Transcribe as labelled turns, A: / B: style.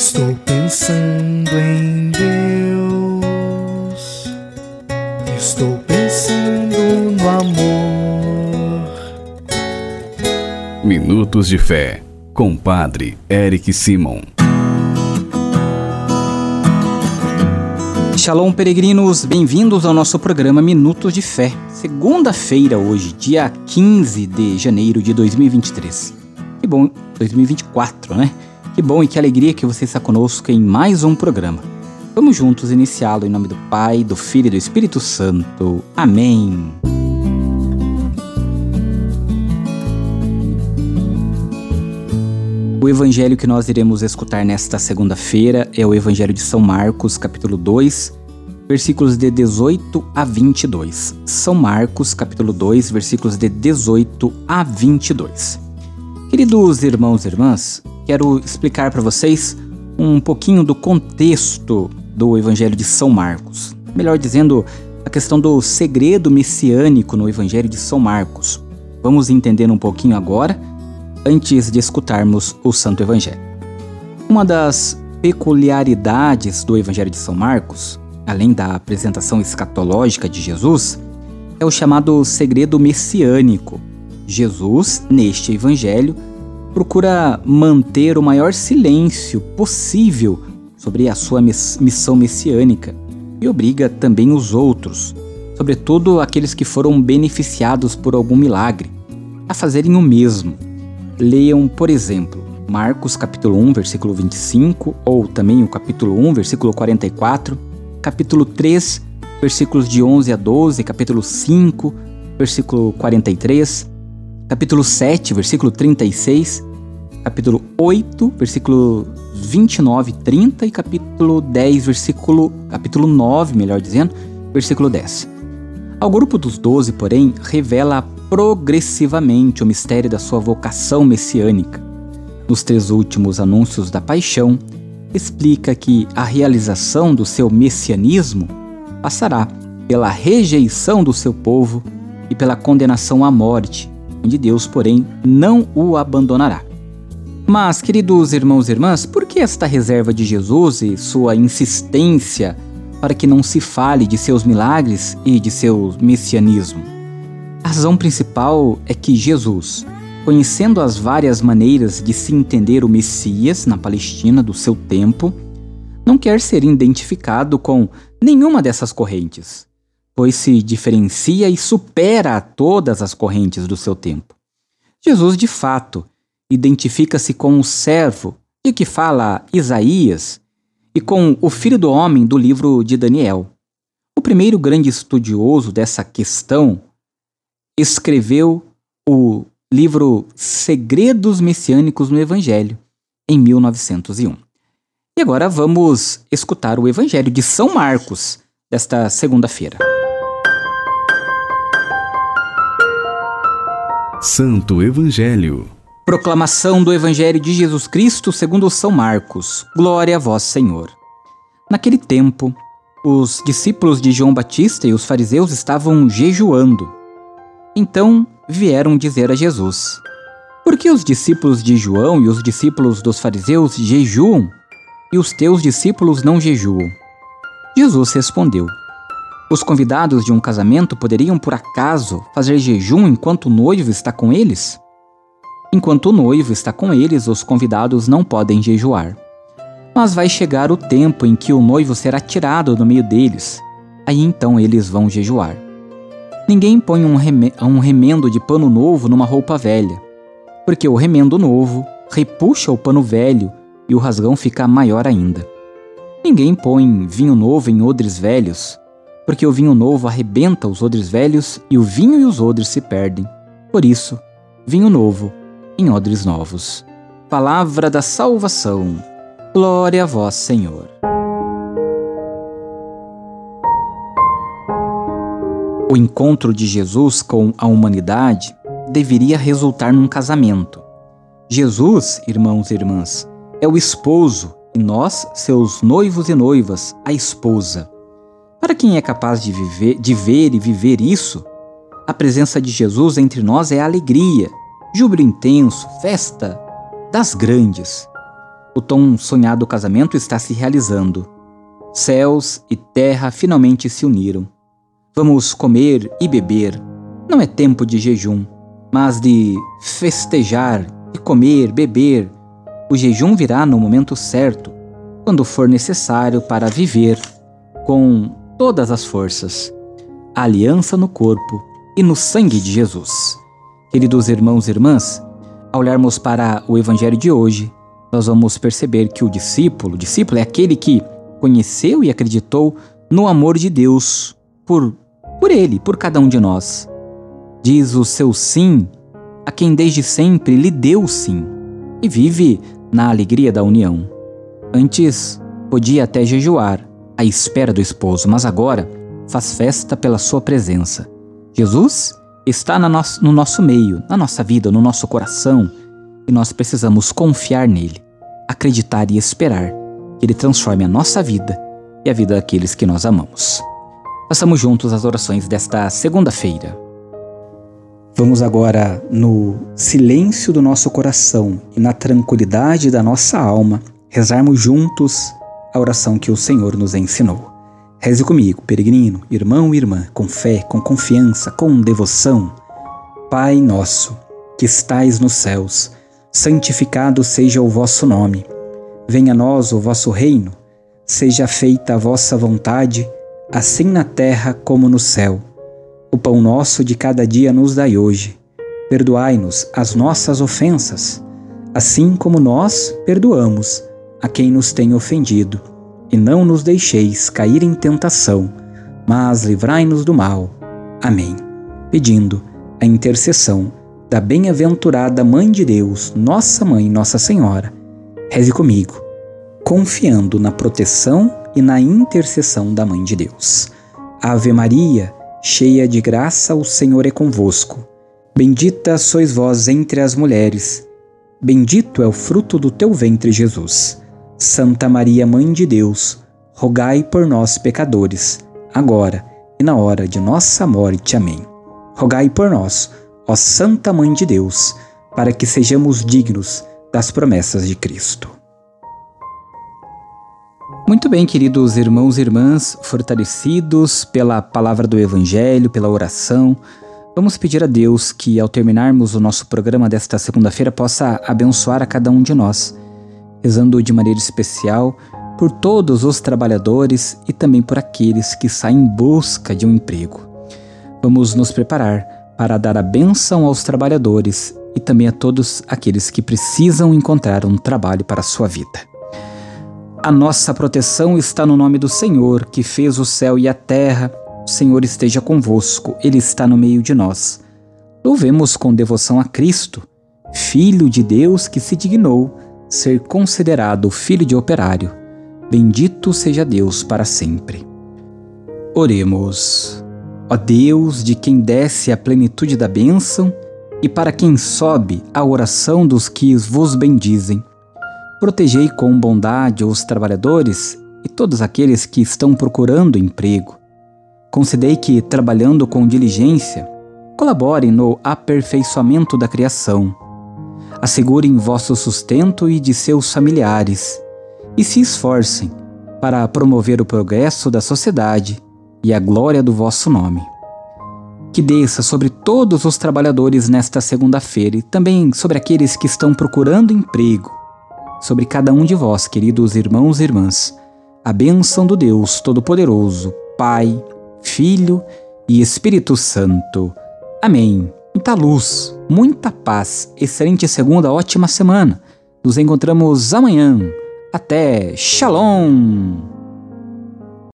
A: Estou pensando em Deus. Estou pensando no amor.
B: Minutos de Fé, com Padre Eric Simon.
C: Shalom, peregrinos, bem-vindos ao nosso programa Minutos de Fé. Segunda-feira, hoje, dia 15 de janeiro de 2023. Que bom, 2024, né? Que bom e que alegria que você está conosco em mais um programa. Vamos juntos iniciá-lo em nome do Pai, do Filho e do Espírito Santo. Amém. O evangelho que nós iremos escutar nesta segunda-feira é o Evangelho de São Marcos, capítulo 2, versículos de 18 a 22. São Marcos, capítulo 2, versículos de 18 a 22. Queridos irmãos e irmãs, quero explicar para vocês um pouquinho do contexto do Evangelho de São Marcos. Melhor dizendo, a questão do segredo messiânico no Evangelho de São Marcos. Vamos entender um pouquinho agora antes de escutarmos o Santo Evangelho. Uma das peculiaridades do Evangelho de São Marcos, além da apresentação escatológica de Jesus, é o chamado segredo messiânico. Jesus, neste Evangelho, procura manter o maior silêncio possível sobre a sua missão messiânica e obriga também os outros, sobretudo aqueles que foram beneficiados por algum milagre, a fazerem o mesmo. Leiam, por exemplo, Marcos capítulo 1, versículo 25, ou também o capítulo 1, versículo 44, capítulo 3, versículos de 11 a 12, capítulo 5, versículo 43, capítulo 7, versículo 36, capítulo 8, versículo 29 e 30 e capítulo 10, versículo capítulo 9, melhor dizendo, versículo 10. Ao grupo dos doze, porém, revela progressivamente o mistério da sua vocação messiânica. Nos três últimos anúncios da paixão, explica que a realização do seu messianismo passará pela rejeição do seu povo e pela condenação à morte, onde Deus, porém, não o abandonará. Mas, queridos irmãos e irmãs, por que esta reserva de Jesus e sua insistência para que não se fale de seus milagres e de seu messianismo? A razão principal é que Jesus, conhecendo as várias maneiras de se entender o Messias na Palestina do seu tempo, não quer ser identificado com nenhuma dessas correntes, pois se diferencia e supera todas as correntes do seu tempo. Jesus, de fato, identifica-se com o servo de que fala Isaías e com o filho do homem do livro de Daniel. O primeiro grande estudioso dessa questão escreveu o livro Segredos Messiânicos no Evangelho, em 1901. E agora vamos escutar o Evangelho de São Marcos, desta segunda-feira.
B: Santo Evangelho.
C: Proclamação do Evangelho de Jesus Cristo segundo São Marcos. Glória a vós, Senhor. Naquele tempo, os discípulos de João Batista e os fariseus estavam jejuando. Então vieram dizer a Jesus: Por que os discípulos de João e os discípulos dos fariseus jejuam e os teus discípulos não jejuam? Jesus respondeu: Os convidados de um casamento poderiam por acaso fazer jejum enquanto o noivo está com eles? Enquanto o noivo está com eles, os convidados não podem jejuar. Mas vai chegar o tempo em que o noivo será tirado do meio deles. Aí então eles vão jejuar. Ninguém põe um, um remendo de pano novo numa roupa velha, porque o remendo novo repuxa o pano velho e o rasgão fica maior ainda. Ninguém põe vinho novo em odres velhos, porque o vinho novo arrebenta os odres velhos e o vinho e os odres se perdem. Por isso, vinho novo em odres novos. Palavra da salvação. Glória a vós, Senhor. O encontro de Jesus com a humanidade deveria resultar num casamento. Jesus, irmãos e irmãs, é o esposo e nós, seus noivos e noivas, a esposa. Para quem é capaz de, viver, de ver e viver isso, a presença de Jesus entre nós é alegria, júbilo intenso, festa das grandes. O tão sonhado casamento está se realizando. Céus e terra finalmente se uniram. Vamos comer e beber. Não é tempo de jejum, mas de festejar e comer, beber. O jejum virá no momento certo, quando for necessário para viver com todas as forças a aliança no corpo e no sangue de Jesus. Queridos irmãos e irmãs, ao olharmos para o evangelho de hoje, nós vamos perceber que o discípulo, o discípulo é aquele que conheceu e acreditou no amor de Deus por por ele, por cada um de nós. Diz o seu sim a quem desde sempre lhe deu sim e vive na alegria da união. Antes podia até jejuar à espera do esposo, mas agora faz festa pela sua presença. Jesus está no nosso meio, na nossa vida, no nosso coração, e nós precisamos confiar nele, acreditar e esperar que ele transforme a nossa vida e a vida daqueles que nós amamos. Façamos juntos as orações desta segunda-feira. Vamos agora, no silêncio do nosso coração e na tranquilidade da nossa alma, rezarmos juntos a oração que o Senhor nos ensinou. Reze comigo, peregrino, irmão e irmã, com fé, com confiança, com devoção. Pai nosso, que estais nos céus, santificado seja o vosso nome. Venha a nós o vosso reino. Seja feita a vossa vontade, assim na terra como no céu. O pão nosso de cada dia nos dai hoje. Perdoai-nos as nossas ofensas, assim como nós perdoamos a quem nos tem ofendido e não nos deixeis cair em tentação, mas livrai-nos do mal. Amém. Pedindo a intercessão da bem-aventurada Mãe de Deus, Nossa Mãe, Nossa Senhora, reze comigo, confiando na proteção e na intercessão da Mãe de Deus. Ave Maria, cheia de graça, o Senhor é convosco. Bendita sois vós entre as mulheres, bendito é o fruto do teu ventre, Jesus. Santa Maria, Mãe de Deus, rogai por nós, pecadores, agora e na hora de nossa morte. Amém. Rogai por nós, ó Santa Mãe de Deus, para que sejamos dignos das promessas de Cristo. Muito bem, queridos irmãos e irmãs, fortalecidos pela palavra do Evangelho, pela oração, vamos pedir a Deus que, ao terminarmos o nosso programa desta segunda-feira, possa abençoar a cada um de nós rezando de maneira especial por todos os trabalhadores e também por aqueles que saem em busca de um emprego. Vamos nos preparar para dar a benção aos trabalhadores e também a todos aqueles que precisam encontrar um trabalho para a sua vida. A nossa proteção está no nome do Senhor, que fez o céu e a terra. O Senhor esteja convosco, Ele está no meio de nós. Louvemos com devoção a Cristo, Filho de Deus que se dignou ser considerado filho de operário. Bendito seja Deus para sempre. Oremos. Ó Deus, de quem desce a plenitude da bênção, e para quem sobe a oração dos que vos bendizem, protegei com bondade os trabalhadores e todos aqueles que estão procurando emprego. Concedei que, trabalhando com diligência, colaborem no aperfeiçoamento da criação assegurem vosso sustento e de seus familiares, e se esforcem para promover o progresso da sociedade e a glória do vosso nome. Que desça sobre todos os trabalhadores nesta segunda-feira e também sobre aqueles que estão procurando emprego, sobre cada um de vós, queridos irmãos e irmãs, a bênção do Deus Todo-Poderoso, Pai, Filho e Espírito Santo. Amém muita luz, muita paz, excelente segunda, ótima semana. Nos encontramos amanhã. Até Shalom!